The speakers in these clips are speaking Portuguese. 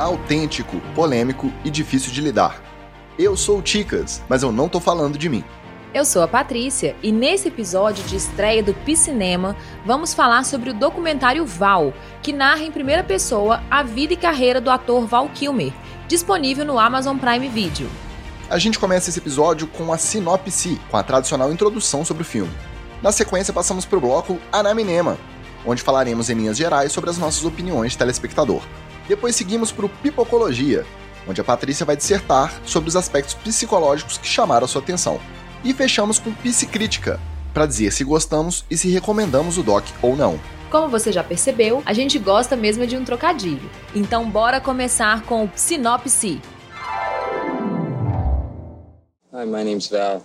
autêntico, polêmico e difícil de lidar. Eu sou o Ticas, mas eu não tô falando de mim. Eu sou a Patrícia e nesse episódio de estreia do Piscinema vamos falar sobre o documentário Val, que narra em primeira pessoa a vida e carreira do ator Val Kilmer, disponível no Amazon Prime Video. A gente começa esse episódio com a sinopse, com a tradicional introdução sobre o filme. Na sequência, passamos para o bloco Anaminema, onde falaremos em linhas gerais sobre as nossas opiniões de telespectador. Depois seguimos para o Pipocologia, onde a Patrícia vai dissertar sobre os aspectos psicológicos que chamaram a sua atenção. E fechamos com Psicrítica, para dizer se gostamos e se recomendamos o doc ou não. Como você já percebeu, a gente gosta mesmo de um trocadilho. Então bora começar com o Sinopse. Hi, my name's Val.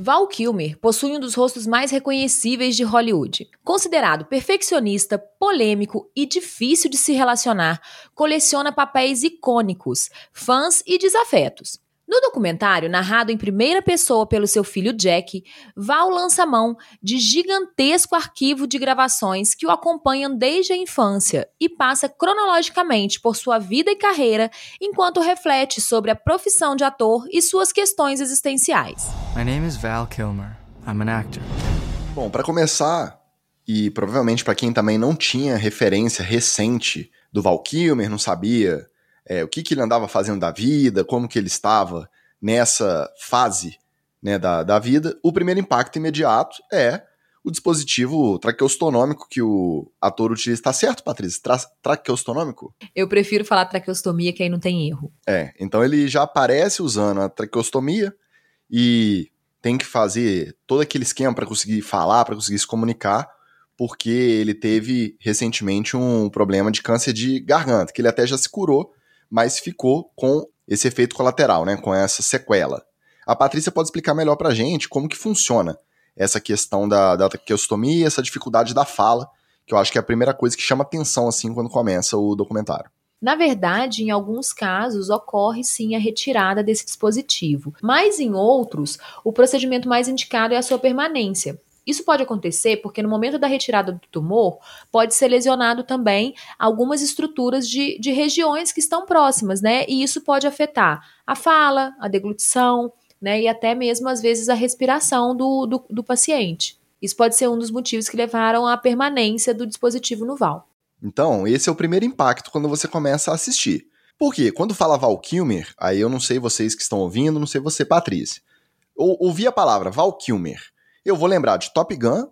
Val Kilmer possui um dos rostos mais reconhecíveis de Hollywood. Considerado perfeccionista, polêmico e difícil de se relacionar, coleciona papéis icônicos, fãs e desafetos. No documentário, narrado em primeira pessoa pelo seu filho Jack, Val lança mão de gigantesco arquivo de gravações que o acompanham desde a infância e passa cronologicamente por sua vida e carreira enquanto reflete sobre a profissão de ator e suas questões existenciais. My name is Val Kilmer. I'm an actor. Bom, para começar, e provavelmente para quem também não tinha referência recente do Val Kilmer, não sabia é, o que, que ele andava fazendo da vida, como que ele estava nessa fase né, da, da vida, o primeiro impacto imediato é o dispositivo traqueostonômico que o ator utiliza. Tá certo, Patrícia? Tra traqueostonômico? Eu prefiro falar traqueostomia, que aí não tem erro. É, então ele já aparece usando a traqueostomia e tem que fazer todo aquele esquema para conseguir falar, para conseguir se comunicar, porque ele teve recentemente um problema de câncer de garganta, que ele até já se curou, mas ficou com esse efeito colateral, né, com essa sequela. A Patrícia pode explicar melhor para a gente como que funciona essa questão da, da traqueostomia, essa dificuldade da fala, que eu acho que é a primeira coisa que chama atenção assim quando começa o documentário. Na verdade, em alguns casos ocorre sim a retirada desse dispositivo, mas em outros, o procedimento mais indicado é a sua permanência. Isso pode acontecer porque no momento da retirada do tumor, pode ser lesionado também algumas estruturas de, de regiões que estão próximas, né? E isso pode afetar a fala, a deglutição, né? E até mesmo, às vezes, a respiração do, do, do paciente. Isso pode ser um dos motivos que levaram à permanência do dispositivo no VAL. Então, esse é o primeiro impacto quando você começa a assistir. Por quê? Quando fala Val Kilmer, aí eu não sei vocês que estão ouvindo, não sei você, Patrícia. Ou, ouvi a palavra Val Kilmer eu vou lembrar de Top Gun,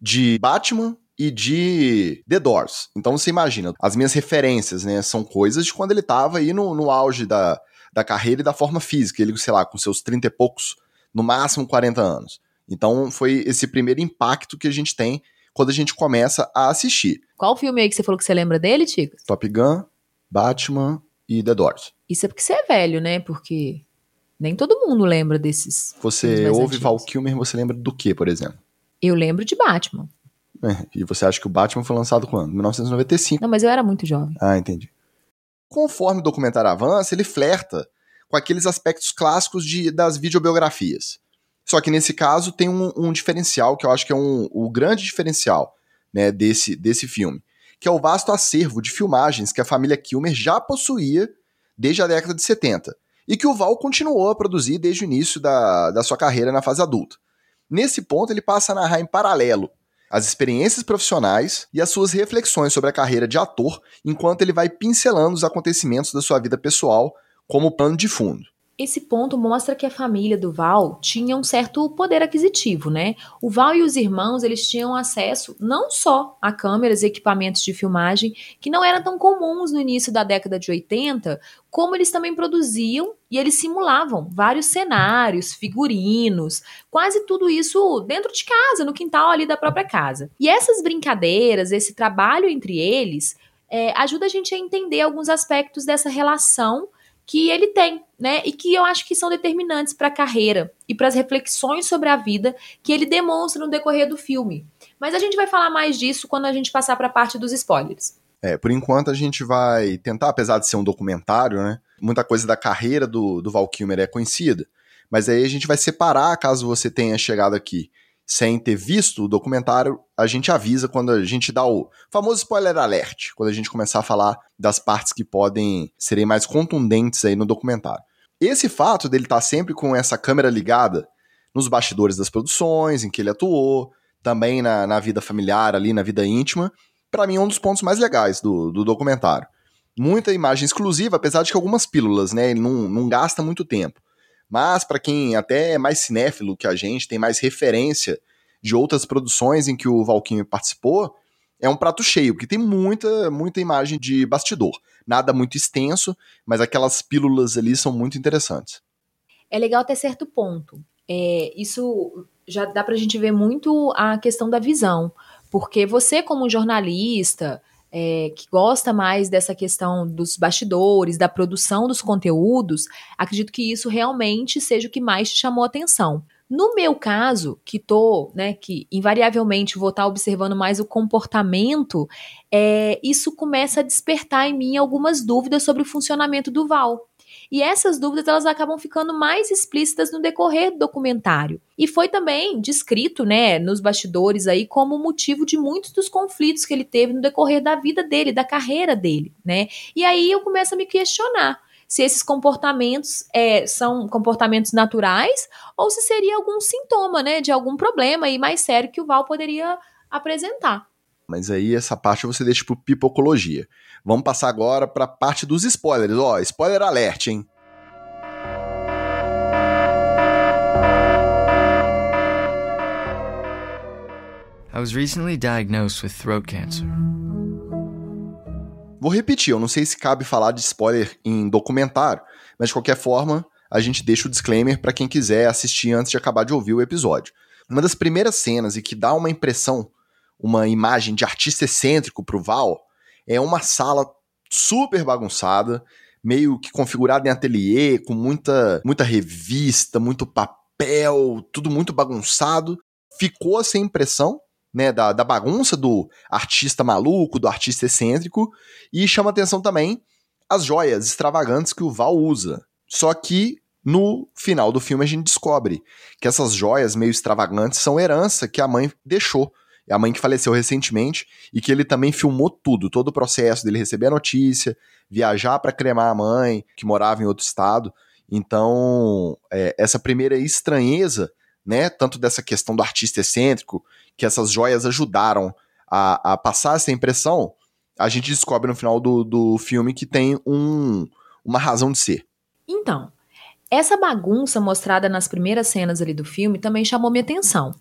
de Batman e de The Doors. Então você imagina, as minhas referências, né, são coisas de quando ele tava aí no, no auge da, da carreira e da forma física, ele, sei lá, com seus 30 e poucos, no máximo 40 anos. Então foi esse primeiro impacto que a gente tem quando a gente começa a assistir. Qual filme aí que você falou que você lembra dele, Tico? Top Gun, Batman e The Doors. Isso é porque você é velho, né? Porque nem todo mundo lembra desses. Você ouve Val Kilmer, você lembra do que, por exemplo? Eu lembro de Batman. É, e você acha que o Batman foi lançado quando? 1995. Não, mas eu era muito jovem. Ah, entendi. Conforme o documentário avança, ele flerta com aqueles aspectos clássicos de, das videobiografias. Só que nesse caso tem um, um diferencial, que eu acho que é um, o grande diferencial né, desse, desse filme, que é o vasto acervo de filmagens que a família Kilmer já possuía desde a década de 70 e que o Val continuou a produzir desde o início da, da sua carreira na fase adulta. Nesse ponto, ele passa a narrar em paralelo as experiências profissionais e as suas reflexões sobre a carreira de ator, enquanto ele vai pincelando os acontecimentos da sua vida pessoal como plano de fundo esse ponto mostra que a família do Val tinha um certo poder aquisitivo, né? O Val e os irmãos, eles tinham acesso não só a câmeras e equipamentos de filmagem que não eram tão comuns no início da década de 80, como eles também produziam e eles simulavam vários cenários, figurinos, quase tudo isso dentro de casa, no quintal ali da própria casa. E essas brincadeiras, esse trabalho entre eles, é, ajuda a gente a entender alguns aspectos dessa relação que ele tem, né? E que eu acho que são determinantes para a carreira e para as reflexões sobre a vida que ele demonstra no decorrer do filme. Mas a gente vai falar mais disso quando a gente passar para a parte dos spoilers. É, por enquanto a gente vai tentar, apesar de ser um documentário, né? Muita coisa da carreira do, do Val Kilmer é conhecida. Mas aí a gente vai separar, caso você tenha chegado aqui sem ter visto o documentário, a gente avisa quando a gente dá o famoso spoiler alert, quando a gente começar a falar das partes que podem serem mais contundentes aí no documentário. Esse fato dele estar tá sempre com essa câmera ligada nos bastidores das produções, em que ele atuou, também na, na vida familiar, ali na vida íntima, para mim é um dos pontos mais legais do, do documentário. Muita imagem exclusiva, apesar de que algumas pílulas, né? Ele não, não gasta muito tempo. Mas para quem até é mais cinéfilo que a gente, tem mais referência de outras produções em que o Valkyrie participou, é um prato cheio, porque tem muita, muita imagem de bastidor. Nada muito extenso, mas aquelas pílulas ali são muito interessantes. É legal até certo ponto. É, isso já dá pra gente ver muito a questão da visão. Porque você, como jornalista, é, que gosta mais dessa questão dos bastidores, da produção dos conteúdos, acredito que isso realmente seja o que mais te chamou a atenção. No meu caso, que tô, né, que invariavelmente vou estar tá observando mais o comportamento, é, isso começa a despertar em mim algumas dúvidas sobre o funcionamento do Val. E essas dúvidas elas acabam ficando mais explícitas no decorrer do documentário. E foi também descrito, né, nos bastidores aí como motivo de muitos dos conflitos que ele teve no decorrer da vida dele, da carreira dele, né? E aí eu começo a me questionar se esses comportamentos é, são comportamentos naturais ou se seria algum sintoma, né, de algum problema e mais sério que o Val poderia apresentar. Mas aí essa parte você deixa pro pipocologia. Vamos passar agora para a parte dos spoilers. Ó, spoiler alert, hein? I was recently diagnosed with throat cancer. Vou repetir, eu não sei se cabe falar de spoiler em documentário, mas de qualquer forma, a gente deixa o disclaimer para quem quiser assistir antes de acabar de ouvir o episódio. Uma das primeiras cenas e que dá uma impressão, uma imagem de artista excêntrico pro Val, é uma sala super bagunçada, meio que configurada em ateliê, com muita, muita revista, muito papel, tudo muito bagunçado. Ficou essa impressão né, da, da bagunça do artista maluco, do artista excêntrico, e chama atenção também as joias extravagantes que o Val usa. Só que no final do filme a gente descobre que essas joias meio extravagantes são herança que a mãe deixou a mãe que faleceu recentemente e que ele também filmou tudo, todo o processo dele receber a notícia, viajar para cremar a mãe, que morava em outro estado. Então, é, essa primeira estranheza, né, tanto dessa questão do artista excêntrico, que essas joias ajudaram a, a passar essa impressão, a gente descobre no final do, do filme que tem um, uma razão de ser. Então, essa bagunça mostrada nas primeiras cenas ali do filme também chamou minha atenção.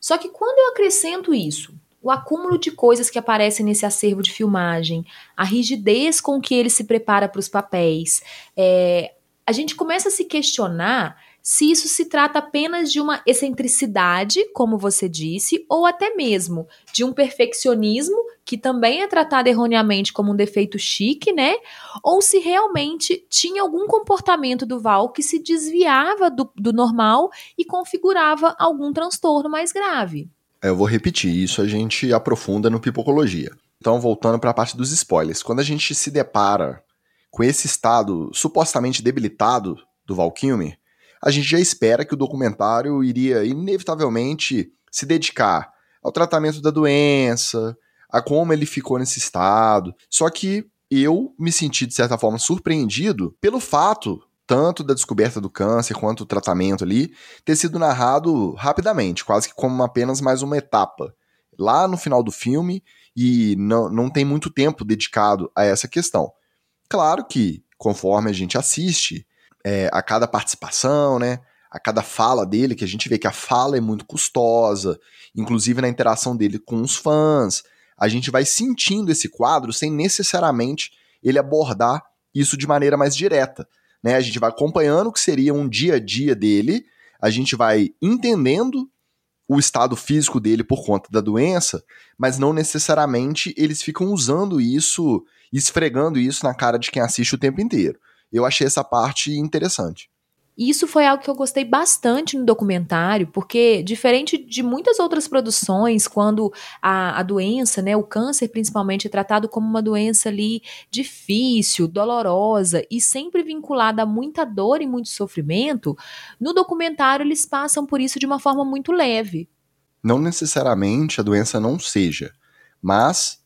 Só que quando eu acrescento isso, o acúmulo de coisas que aparecem nesse acervo de filmagem, a rigidez com que ele se prepara para os papéis, é, a gente começa a se questionar se isso se trata apenas de uma excentricidade, como você disse, ou até mesmo de um perfeccionismo, que também é tratado erroneamente como um defeito chique, né? Ou se realmente tinha algum comportamento do Val que se desviava do, do normal e configurava algum transtorno mais grave. É, eu vou repetir, isso a gente aprofunda no Pipocologia. Então, voltando para a parte dos spoilers. Quando a gente se depara com esse estado supostamente debilitado do Val Kilmer, a gente já espera que o documentário iria inevitavelmente se dedicar ao tratamento da doença, a como ele ficou nesse estado. Só que eu me senti, de certa forma, surpreendido pelo fato, tanto da descoberta do câncer quanto do tratamento ali, ter sido narrado rapidamente, quase que como apenas mais uma etapa. Lá no final do filme, e não, não tem muito tempo dedicado a essa questão. Claro que, conforme a gente assiste, é, a cada participação, né? A cada fala dele, que a gente vê que a fala é muito custosa, inclusive na interação dele com os fãs, a gente vai sentindo esse quadro sem necessariamente ele abordar isso de maneira mais direta. Né? A gente vai acompanhando o que seria um dia a dia dele, a gente vai entendendo o estado físico dele por conta da doença, mas não necessariamente eles ficam usando isso, esfregando isso na cara de quem assiste o tempo inteiro eu achei essa parte interessante. Isso foi algo que eu gostei bastante no documentário, porque, diferente de muitas outras produções, quando a, a doença, né, o câncer principalmente, é tratado como uma doença ali difícil, dolorosa e sempre vinculada a muita dor e muito sofrimento, no documentário eles passam por isso de uma forma muito leve. Não necessariamente a doença não seja, mas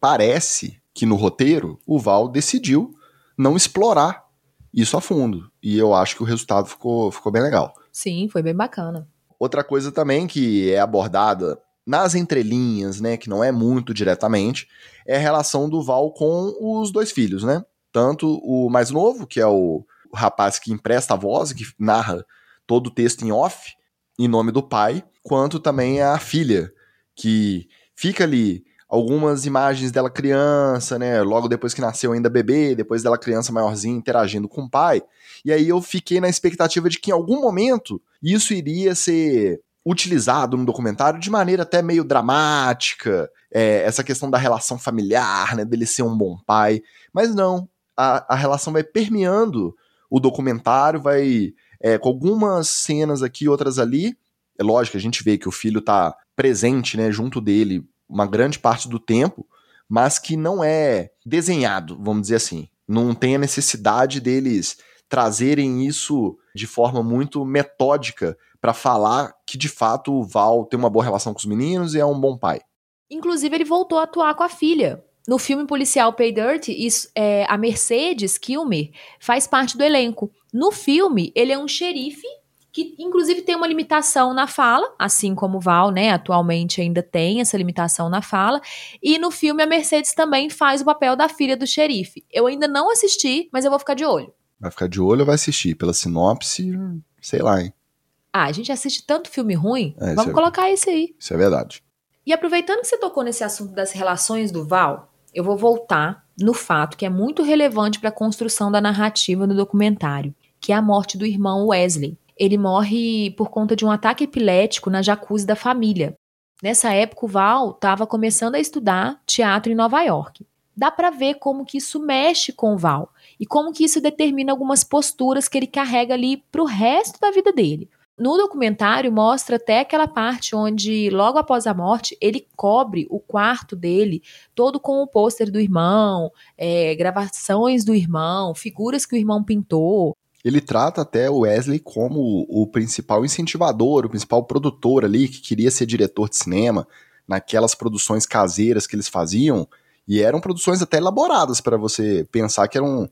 parece que no roteiro o Val decidiu não explorar isso a fundo. E eu acho que o resultado ficou, ficou bem legal. Sim, foi bem bacana. Outra coisa também que é abordada nas entrelinhas, né, que não é muito diretamente, é a relação do Val com os dois filhos, né? Tanto o mais novo, que é o, o rapaz que empresta a voz, que narra todo o texto em off, em nome do pai, quanto também a filha, que fica ali algumas imagens dela criança, né? Logo depois que nasceu ainda bebê, depois dela criança maiorzinha interagindo com o pai. E aí eu fiquei na expectativa de que em algum momento isso iria ser utilizado no documentário de maneira até meio dramática, é, essa questão da relação familiar, né, dele ser um bom pai, mas não, a, a relação vai permeando o documentário, vai é, com algumas cenas aqui, outras ali, é lógico, a gente vê que o filho tá presente, né, junto dele uma grande parte do tempo, mas que não é desenhado, vamos dizer assim. Não tem a necessidade deles trazerem isso de forma muito metódica para falar que de fato o Val tem uma boa relação com os meninos e é um bom pai. Inclusive, ele voltou a atuar com a filha. No filme policial Pay Dirt, isso, é, a Mercedes Kilmer faz parte do elenco. No filme, ele é um xerife que inclusive tem uma limitação na fala, assim como o Val, né, atualmente ainda tem essa limitação na fala, e no filme a Mercedes também faz o papel da filha do xerife. Eu ainda não assisti, mas eu vou ficar de olho. Vai ficar de olho ou vai assistir? Pela sinopse, sei lá, hein. Ah, a gente assiste tanto filme ruim, é, vamos é, colocar esse aí. Isso é verdade. E aproveitando que você tocou nesse assunto das relações do Val, eu vou voltar no fato que é muito relevante para a construção da narrativa do documentário, que é a morte do irmão Wesley ele morre por conta de um ataque epilético na jacuzzi da família. Nessa época, o Val estava começando a estudar teatro em Nova York. Dá para ver como que isso mexe com o Val e como que isso determina algumas posturas que ele carrega ali para o resto da vida dele. No documentário mostra até aquela parte onde, logo após a morte, ele cobre o quarto dele todo com o pôster do irmão, é, gravações do irmão, figuras que o irmão pintou ele trata até o Wesley como o principal incentivador, o principal produtor ali, que queria ser diretor de cinema, naquelas produções caseiras que eles faziam, e eram produções até elaboradas para você pensar que eram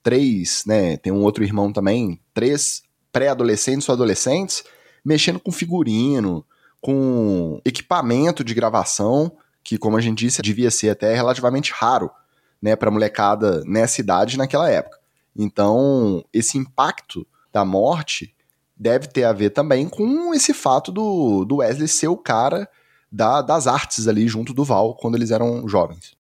três, né, tem um outro irmão também, três pré-adolescentes ou adolescentes, mexendo com figurino, com equipamento de gravação, que como a gente disse, devia ser até relativamente raro, né, para molecada nessa idade naquela época. Então, esse impacto da morte deve ter a ver também com esse fato do, do Wesley ser o cara da, das artes ali junto do Val quando eles eram jovens.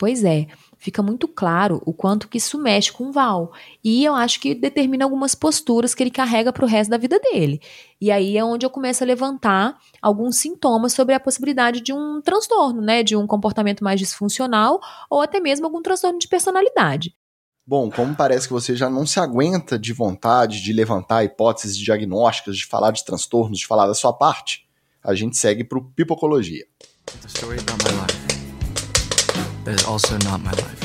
Pois é, fica muito claro o quanto que isso mexe com o Val. E eu acho que determina algumas posturas que ele carrega para o resto da vida dele. E aí é onde eu começo a levantar alguns sintomas sobre a possibilidade de um transtorno, né? De um comportamento mais disfuncional ou até mesmo algum transtorno de personalidade. Bom, como parece que você já não se aguenta de vontade de levantar hipóteses diagnósticas, de falar de transtornos, de falar da sua parte, a gente segue para o Pipocologia. The story about my life, but also not my life.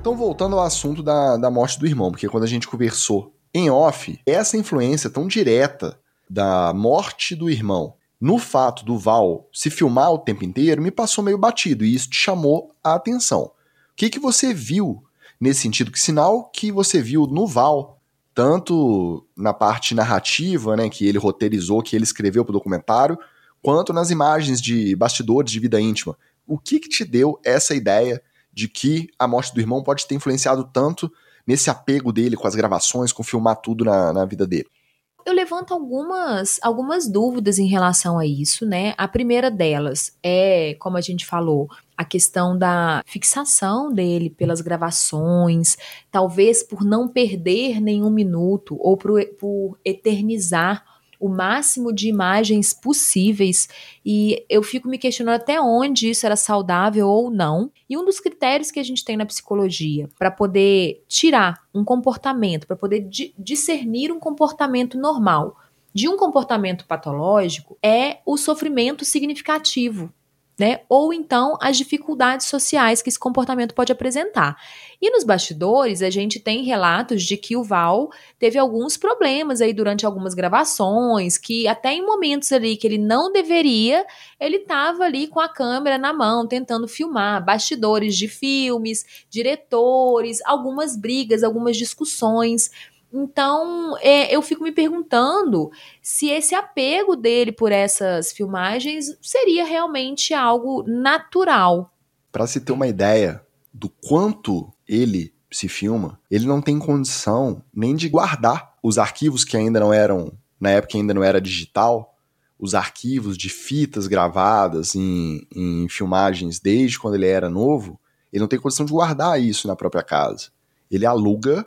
Então, voltando ao assunto da, da morte do irmão, porque quando a gente conversou em off, essa influência tão direta da morte do irmão no fato do Val se filmar o tempo inteiro me passou meio batido e isso te chamou a atenção que, que você viu nesse sentido? Que sinal que você viu no Val, tanto na parte narrativa, né, que ele roteirizou, que ele escreveu para o documentário, quanto nas imagens de bastidores de vida íntima? O que, que te deu essa ideia de que a morte do irmão pode ter influenciado tanto nesse apego dele com as gravações, com filmar tudo na, na vida dele? Eu levanto algumas, algumas dúvidas em relação a isso, né? A primeira delas é, como a gente falou, a questão da fixação dele pelas gravações, talvez por não perder nenhum minuto ou por, por eternizar o máximo de imagens possíveis e eu fico me questionando até onde isso era saudável ou não. E um dos critérios que a gente tem na psicologia para poder tirar um comportamento, para poder discernir um comportamento normal de um comportamento patológico é o sofrimento significativo né? Ou então as dificuldades sociais que esse comportamento pode apresentar. E nos bastidores, a gente tem relatos de que o Val teve alguns problemas aí durante algumas gravações, que até em momentos ali que ele não deveria, ele estava ali com a câmera na mão, tentando filmar bastidores de filmes, diretores, algumas brigas, algumas discussões. Então, é, eu fico me perguntando se esse apego dele por essas filmagens seria realmente algo natural. Para se ter uma ideia do quanto ele se filma, ele não tem condição nem de guardar os arquivos que ainda não eram, na época ainda não era digital, os arquivos de fitas gravadas em, em filmagens desde quando ele era novo, ele não tem condição de guardar isso na própria casa. Ele aluga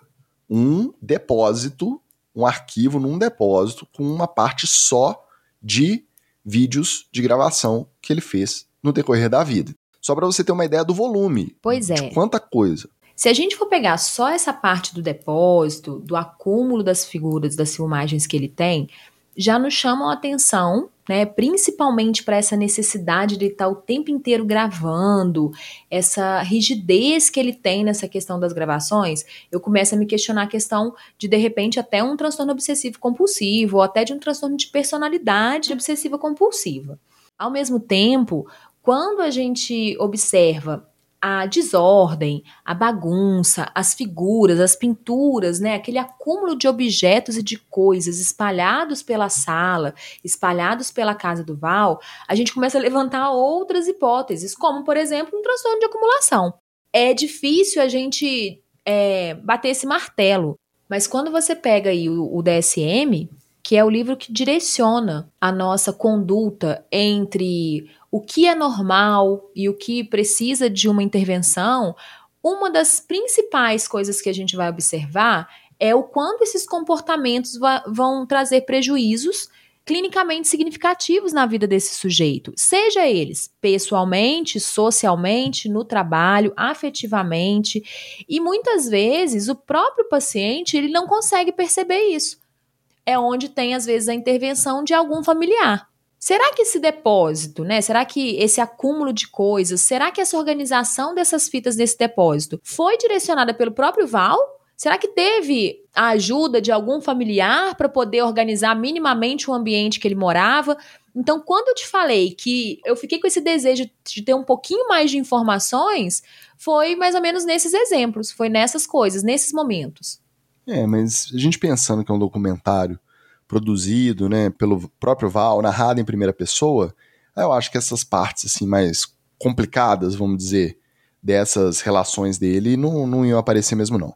um depósito, um arquivo num depósito com uma parte só de vídeos de gravação que ele fez no decorrer da vida. Só para você ter uma ideia do volume. Pois é. Quanta coisa. Se a gente for pegar só essa parte do depósito, do acúmulo das figuras, das filmagens que ele tem, já nos chamam a atenção, né, principalmente para essa necessidade de estar o tempo inteiro gravando, essa rigidez que ele tem nessa questão das gravações, eu começo a me questionar a questão de de repente até um transtorno obsessivo compulsivo ou até de um transtorno de personalidade obsessiva compulsiva. Ao mesmo tempo, quando a gente observa a desordem, a bagunça, as figuras, as pinturas, né, aquele acúmulo de objetos e de coisas espalhados pela sala, espalhados pela casa do Val, a gente começa a levantar outras hipóteses, como, por exemplo, um transtorno de acumulação. É difícil a gente é, bater esse martelo, mas quando você pega aí o, o DSM, que é o livro que direciona a nossa conduta entre o que é normal e o que precisa de uma intervenção, uma das principais coisas que a gente vai observar é o quanto esses comportamentos vão trazer prejuízos clinicamente significativos na vida desse sujeito, seja eles pessoalmente, socialmente, no trabalho, afetivamente, e muitas vezes o próprio paciente ele não consegue perceber isso. É onde tem às vezes a intervenção de algum familiar. Será que esse depósito, né? Será que esse acúmulo de coisas, será que essa organização dessas fitas desse depósito foi direcionada pelo próprio Val? Será que teve a ajuda de algum familiar para poder organizar minimamente o ambiente que ele morava? Então, quando eu te falei que eu fiquei com esse desejo de ter um pouquinho mais de informações, foi mais ou menos nesses exemplos, foi nessas coisas, nesses momentos. É, mas a gente pensando que é um documentário produzido, né, pelo próprio Val, narrado em primeira pessoa, eu acho que essas partes assim mais complicadas, vamos dizer, dessas relações dele não, não iam aparecer mesmo não.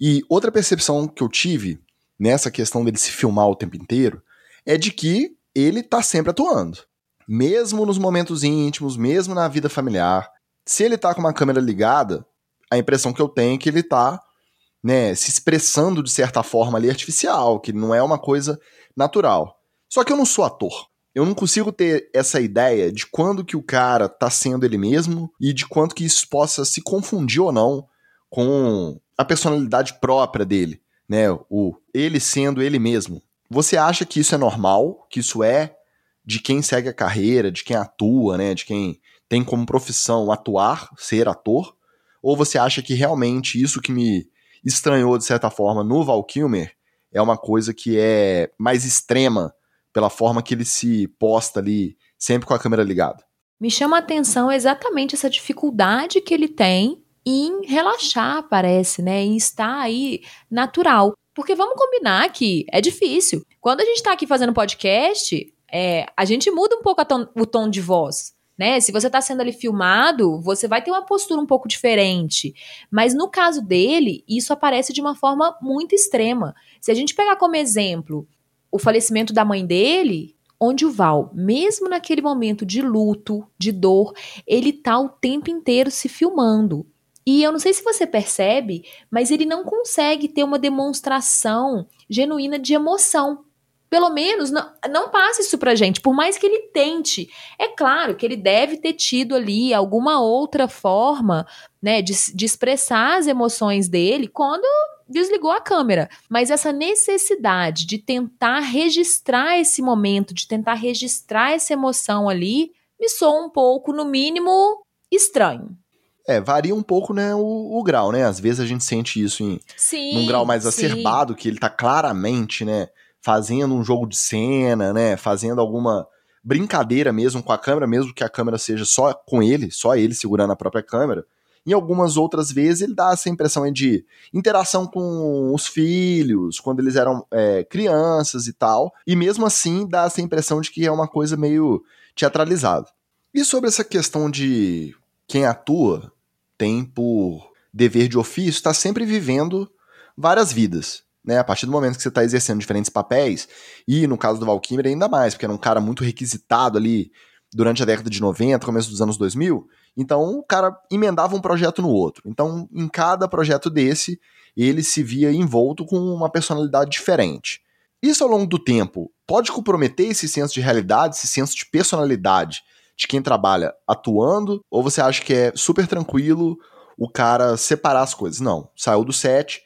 E outra percepção que eu tive nessa questão dele se filmar o tempo inteiro é de que ele tá sempre atuando. Mesmo nos momentos íntimos, mesmo na vida familiar. Se ele tá com uma câmera ligada, a impressão que eu tenho é que ele tá né, se expressando de certa forma ali artificial, que não é uma coisa natural. Só que eu não sou ator. Eu não consigo ter essa ideia de quando que o cara tá sendo ele mesmo e de quanto que isso possa se confundir ou não com a personalidade própria dele, né? O ele sendo ele mesmo. Você acha que isso é normal? Que isso é de quem segue a carreira, de quem atua, né? De quem tem como profissão atuar, ser ator? Ou você acha que realmente isso que me estranhou de certa forma no Val Kilmer é uma coisa que é mais extrema pela forma que ele se posta ali, sempre com a câmera ligada. Me chama a atenção exatamente essa dificuldade que ele tem em relaxar, parece, né? Em estar aí natural. Porque vamos combinar que é difícil. Quando a gente está aqui fazendo podcast, é, a gente muda um pouco o tom de voz né? Se você está sendo ali filmado, você vai ter uma postura um pouco diferente. Mas no caso dele, isso aparece de uma forma muito extrema. Se a gente pegar como exemplo o falecimento da mãe dele, onde o Val, mesmo naquele momento de luto, de dor, ele tá o tempo inteiro se filmando. E eu não sei se você percebe, mas ele não consegue ter uma demonstração genuína de emoção. Pelo menos não, não passe isso pra gente, por mais que ele tente. É claro que ele deve ter tido ali alguma outra forma, né, de, de expressar as emoções dele quando desligou a câmera. Mas essa necessidade de tentar registrar esse momento, de tentar registrar essa emoção ali, me soa um pouco, no mínimo, estranho. É, varia um pouco, né, o, o, grau, né? Às vezes a gente sente isso em sim, num grau mais sim. acerbado, que ele tá claramente, né, fazendo um jogo de cena, né, fazendo alguma brincadeira mesmo com a câmera, mesmo que a câmera seja só com ele, só ele segurando a própria câmera. Em algumas outras vezes ele dá essa impressão de interação com os filhos, quando eles eram é, crianças e tal. E mesmo assim dá essa impressão de que é uma coisa meio teatralizada. E sobre essa questão de quem atua tem por dever de ofício, está sempre vivendo várias vidas. Né, a partir do momento que você está exercendo diferentes papéis, e no caso do Valkyrie ainda mais, porque era um cara muito requisitado ali durante a década de 90, começo dos anos 2000, então o cara emendava um projeto no outro. Então, em cada projeto desse, ele se via envolto com uma personalidade diferente. Isso ao longo do tempo pode comprometer esse senso de realidade, esse senso de personalidade de quem trabalha atuando, ou você acha que é super tranquilo o cara separar as coisas? Não, saiu do set,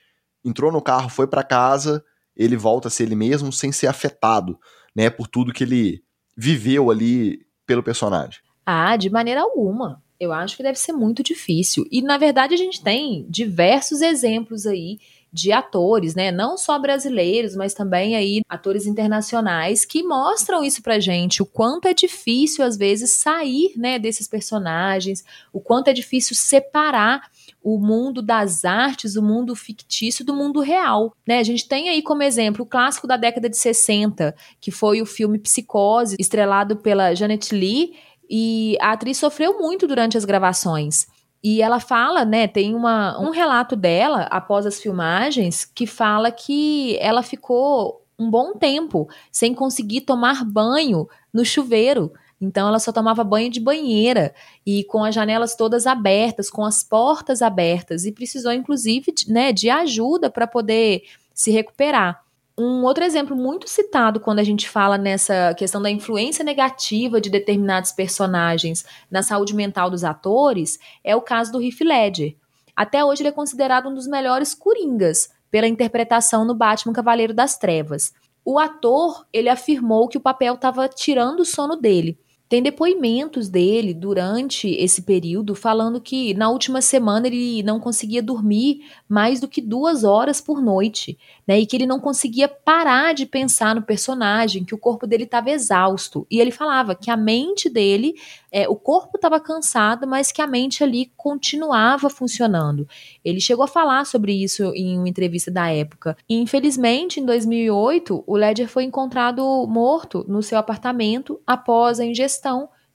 entrou no carro, foi para casa, ele volta a ser ele mesmo sem ser afetado, né, por tudo que ele viveu ali pelo personagem. Ah, de maneira alguma. Eu acho que deve ser muito difícil. E na verdade a gente tem diversos exemplos aí de atores, né? Não só brasileiros, mas também aí atores internacionais que mostram isso pra gente, o quanto é difícil às vezes sair, né, desses personagens, o quanto é difícil separar o mundo das artes, o mundo fictício do mundo real, né? A gente tem aí como exemplo o clássico da década de 60, que foi o filme Psicose, estrelado pela Janet Leigh, e a atriz sofreu muito durante as gravações. E ela fala, né, tem uma, um relato dela após as filmagens que fala que ela ficou um bom tempo sem conseguir tomar banho no chuveiro. Então ela só tomava banho de banheira e com as janelas todas abertas, com as portas abertas e precisou inclusive, né, de ajuda para poder se recuperar. Um outro exemplo muito citado quando a gente fala nessa questão da influência negativa de determinados personagens na saúde mental dos atores é o caso do Heath Ledger. Até hoje ele é considerado um dos melhores coringas pela interpretação no Batman Cavaleiro das Trevas. O ator, ele afirmou que o papel estava tirando o sono dele. Tem depoimentos dele durante esse período falando que na última semana ele não conseguia dormir mais do que duas horas por noite, né? E que ele não conseguia parar de pensar no personagem, que o corpo dele estava exausto. E ele falava que a mente dele, é, o corpo estava cansado, mas que a mente ali continuava funcionando. Ele chegou a falar sobre isso em uma entrevista da época. E, infelizmente, em 2008, o Ledger foi encontrado morto no seu apartamento após a ingestão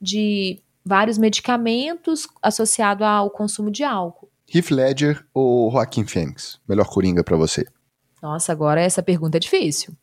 de vários medicamentos associado ao consumo de álcool. Heath Ledger ou Joaquim Phoenix? Melhor coringa para você? Nossa, agora essa pergunta é difícil.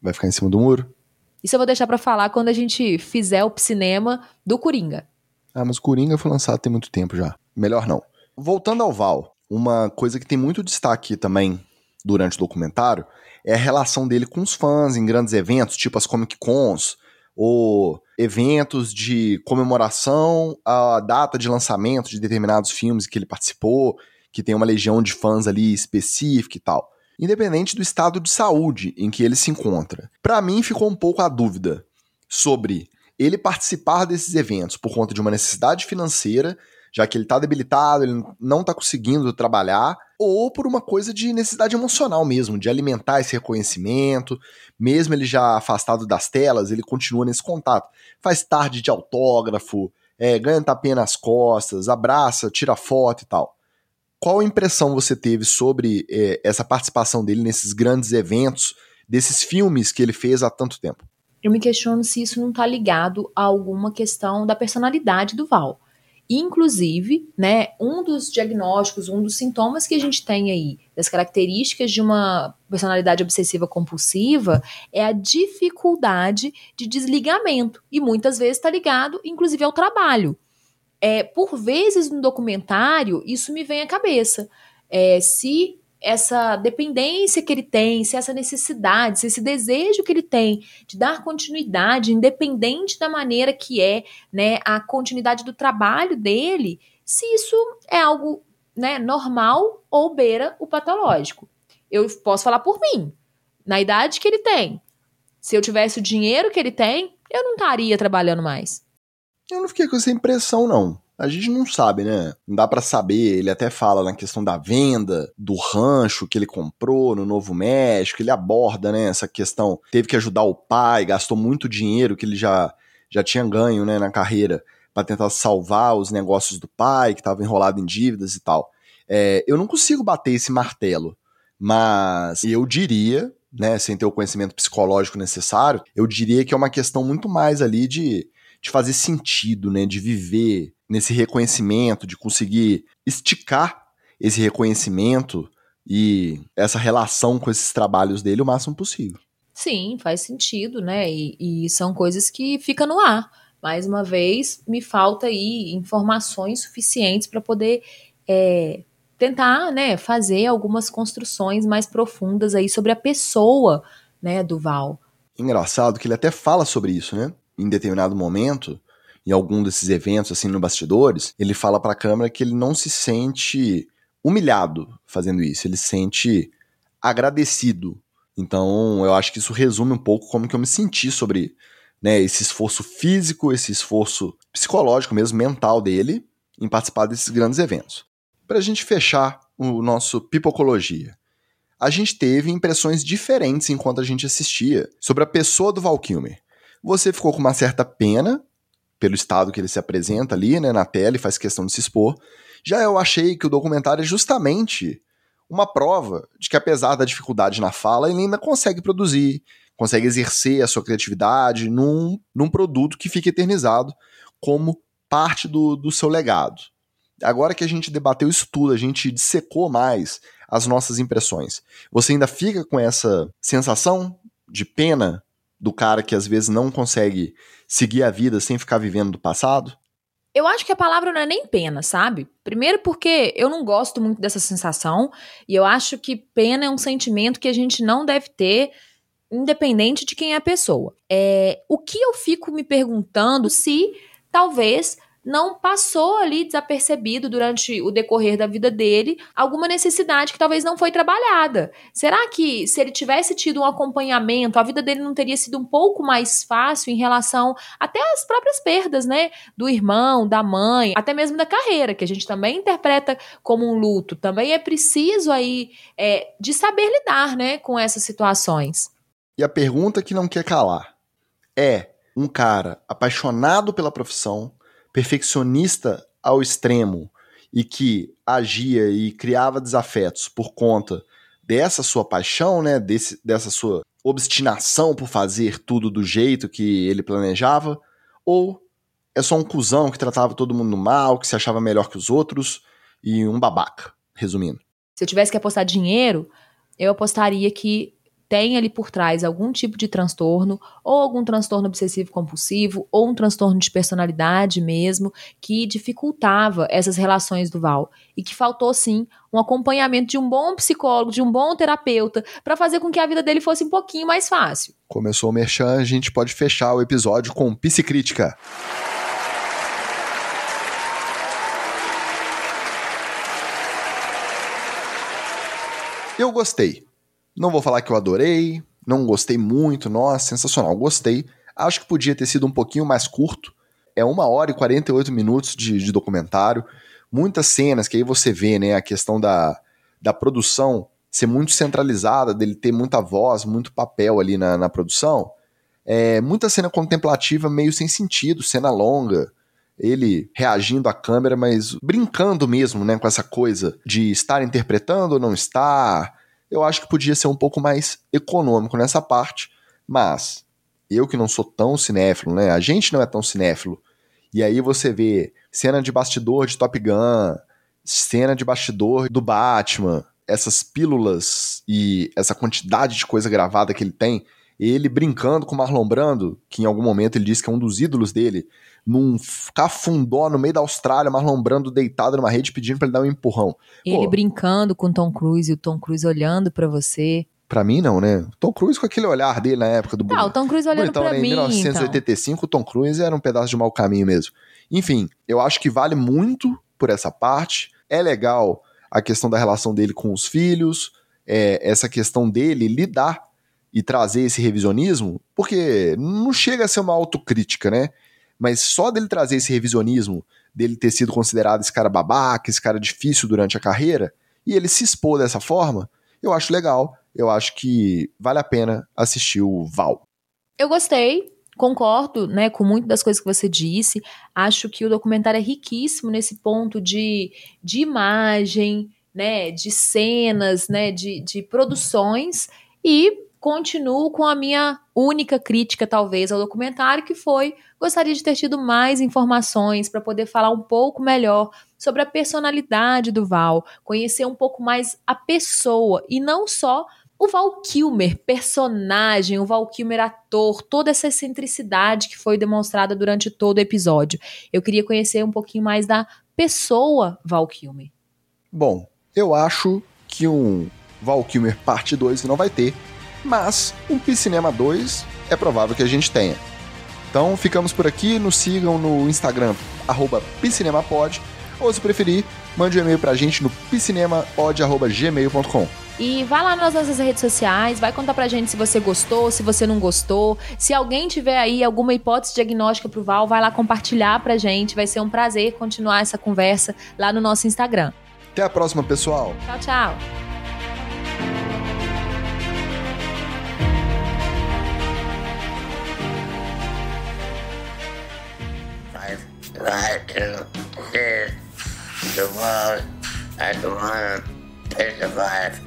Vai ficar em cima do muro? Isso eu vou deixar para falar quando a gente fizer o cinema do Coringa. Ah, mas o Coringa foi lançado tem muito tempo já. Melhor não. Voltando ao Val, uma coisa que tem muito destaque também durante o documentário é a relação dele com os fãs em grandes eventos, tipo as Comic Cons, ou eventos de comemoração à data de lançamento de determinados filmes que ele participou, que tem uma legião de fãs ali específica e tal. Independente do estado de saúde em que ele se encontra. Para mim ficou um pouco a dúvida sobre ele participar desses eventos por conta de uma necessidade financeira já que ele tá debilitado, ele não tá conseguindo trabalhar, ou por uma coisa de necessidade emocional mesmo, de alimentar esse reconhecimento, mesmo ele já afastado das telas, ele continua nesse contato. Faz tarde de autógrafo, é, ganha tapinha nas costas, abraça, tira foto e tal. Qual impressão você teve sobre é, essa participação dele nesses grandes eventos, desses filmes que ele fez há tanto tempo? Eu me questiono se isso não está ligado a alguma questão da personalidade do Val. Inclusive, né, um dos diagnósticos, um dos sintomas que a gente tem aí, das características de uma personalidade obsessiva compulsiva, é a dificuldade de desligamento. E muitas vezes está ligado, inclusive, ao trabalho. É, por vezes no documentário, isso me vem à cabeça. É, se essa dependência que ele tem, se essa necessidade, se esse desejo que ele tem de dar continuidade, independente da maneira que é, né, a continuidade do trabalho dele, se isso é algo, né, normal ou beira o patológico. Eu posso falar por mim. Na idade que ele tem, se eu tivesse o dinheiro que ele tem, eu não estaria trabalhando mais. Eu não fiquei com essa impressão, não. A gente não sabe, né? Não dá para saber. Ele até fala na questão da venda, do rancho que ele comprou no Novo México. Ele aborda, né, essa questão. Teve que ajudar o pai, gastou muito dinheiro que ele já, já tinha ganho, né, na carreira, para tentar salvar os negócios do pai, que estava enrolado em dívidas e tal. É, eu não consigo bater esse martelo, mas eu diria, né, sem ter o conhecimento psicológico necessário, eu diria que é uma questão muito mais ali de, de fazer sentido, né, de viver nesse reconhecimento, de conseguir esticar esse reconhecimento e essa relação com esses trabalhos dele o máximo possível. Sim, faz sentido, né? E, e são coisas que ficam no ar. Mais uma vez, me falta aí informações suficientes para poder é, tentar, né, fazer algumas construções mais profundas aí sobre a pessoa, né, do Val. Engraçado que ele até fala sobre isso, né? Em determinado momento, em algum desses eventos, assim, no bastidores, ele fala para a câmera que ele não se sente humilhado fazendo isso, ele se sente agradecido. Então, eu acho que isso resume um pouco como que eu me senti sobre né, esse esforço físico, esse esforço psicológico mesmo, mental dele, em participar desses grandes eventos. Para a gente fechar o nosso Pipocologia, a gente teve impressões diferentes enquanto a gente assistia sobre a pessoa do Val Kilmer. Você ficou com uma certa pena pelo estado que ele se apresenta ali, né, na tela e faz questão de se expor. Já eu achei que o documentário é justamente uma prova de que apesar da dificuldade na fala, ele ainda consegue produzir, consegue exercer a sua criatividade num, num produto que fica eternizado como parte do, do seu legado. Agora que a gente debateu isso tudo, a gente dissecou mais as nossas impressões. Você ainda fica com essa sensação de pena do cara que às vezes não consegue seguir a vida sem ficar vivendo do passado? Eu acho que a palavra não é nem pena, sabe? Primeiro porque eu não gosto muito dessa sensação e eu acho que pena é um sentimento que a gente não deve ter independente de quem é a pessoa. É, o que eu fico me perguntando se talvez não passou ali desapercebido durante o decorrer da vida dele alguma necessidade que talvez não foi trabalhada. Será que se ele tivesse tido um acompanhamento, a vida dele não teria sido um pouco mais fácil em relação até às próprias perdas, né? Do irmão, da mãe, até mesmo da carreira, que a gente também interpreta como um luto. Também é preciso aí é, de saber lidar, né, com essas situações. E a pergunta que não quer calar é um cara apaixonado pela profissão perfeccionista ao extremo e que agia e criava desafetos por conta dessa sua paixão, né, desse, dessa sua obstinação por fazer tudo do jeito que ele planejava, ou é só um cuzão que tratava todo mundo mal, que se achava melhor que os outros e um babaca, resumindo. Se eu tivesse que apostar dinheiro, eu apostaria que tem ali por trás algum tipo de transtorno, ou algum transtorno obsessivo compulsivo, ou um transtorno de personalidade mesmo, que dificultava essas relações do Val. E que faltou, sim, um acompanhamento de um bom psicólogo, de um bom terapeuta, para fazer com que a vida dele fosse um pouquinho mais fácil. Começou o Merchan, a gente pode fechar o episódio com psicrítica. Eu gostei. Não vou falar que eu adorei, não gostei muito, nossa, sensacional, gostei. Acho que podia ter sido um pouquinho mais curto. É uma hora e 48 minutos de, de documentário. Muitas cenas que aí você vê, né, a questão da, da produção ser muito centralizada, dele ter muita voz, muito papel ali na, na produção. É, muita cena contemplativa meio sem sentido, cena longa, ele reagindo à câmera, mas brincando mesmo, né, com essa coisa de estar interpretando ou não estar, eu acho que podia ser um pouco mais econômico nessa parte, mas eu que não sou tão cinéfilo, né? A gente não é tão cinéfilo. E aí você vê cena de bastidor de Top Gun, cena de bastidor do Batman, essas pílulas e essa quantidade de coisa gravada que ele tem, ele brincando com o Marlon Brando, que em algum momento ele disse que é um dos ídolos dele, num cafundó no meio da Austrália, Marlon Brando deitado numa rede pedindo para ele dar um empurrão. Ele Pô, brincando com o Tom Cruise e o Tom Cruise olhando para você. Pra mim, não, né? Tom Cruise com aquele olhar dele na época do... Ah, o Tom Cruise olhando então, pra né? mim, Em 1985, então. o Tom Cruise era um pedaço de mau caminho mesmo. Enfim, eu acho que vale muito por essa parte. É legal a questão da relação dele com os filhos, é, essa questão dele lidar e trazer esse revisionismo, porque não chega a ser uma autocrítica, né? Mas só dele trazer esse revisionismo, dele ter sido considerado esse cara babaca, esse cara difícil durante a carreira, e ele se expor dessa forma, eu acho legal. Eu acho que vale a pena assistir o Val. Eu gostei, concordo, né, com muitas das coisas que você disse. Acho que o documentário é riquíssimo nesse ponto de, de imagem, né, de cenas, né, de, de produções e continuo com a minha única crítica, talvez, ao documentário, que foi: gostaria de ter tido mais informações para poder falar um pouco melhor sobre a personalidade do Val, conhecer um pouco mais a pessoa e não só o Val Kilmer, personagem, o Val Kilmer ator, toda essa excentricidade que foi demonstrada durante todo o episódio. Eu queria conhecer um pouquinho mais da pessoa Val Kilmer. Bom, eu acho que um Val Kilmer parte 2 não vai ter, mas um Piscinema 2 é provável que a gente tenha. Então ficamos por aqui, nos sigam no Instagram, arroba piscinemapod, ou se preferir, mande um e-mail pra gente no piscinemapod.gmail.com. E vai lá nas nossas redes sociais, vai contar pra gente se você gostou, se você não gostou. Se alguém tiver aí alguma hipótese diagnóstica pro Val, vai lá compartilhar pra gente. Vai ser um prazer continuar essa conversa lá no nosso Instagram. Até a próxima, pessoal. Tchau, tchau. right uh, to this the world and the world survive.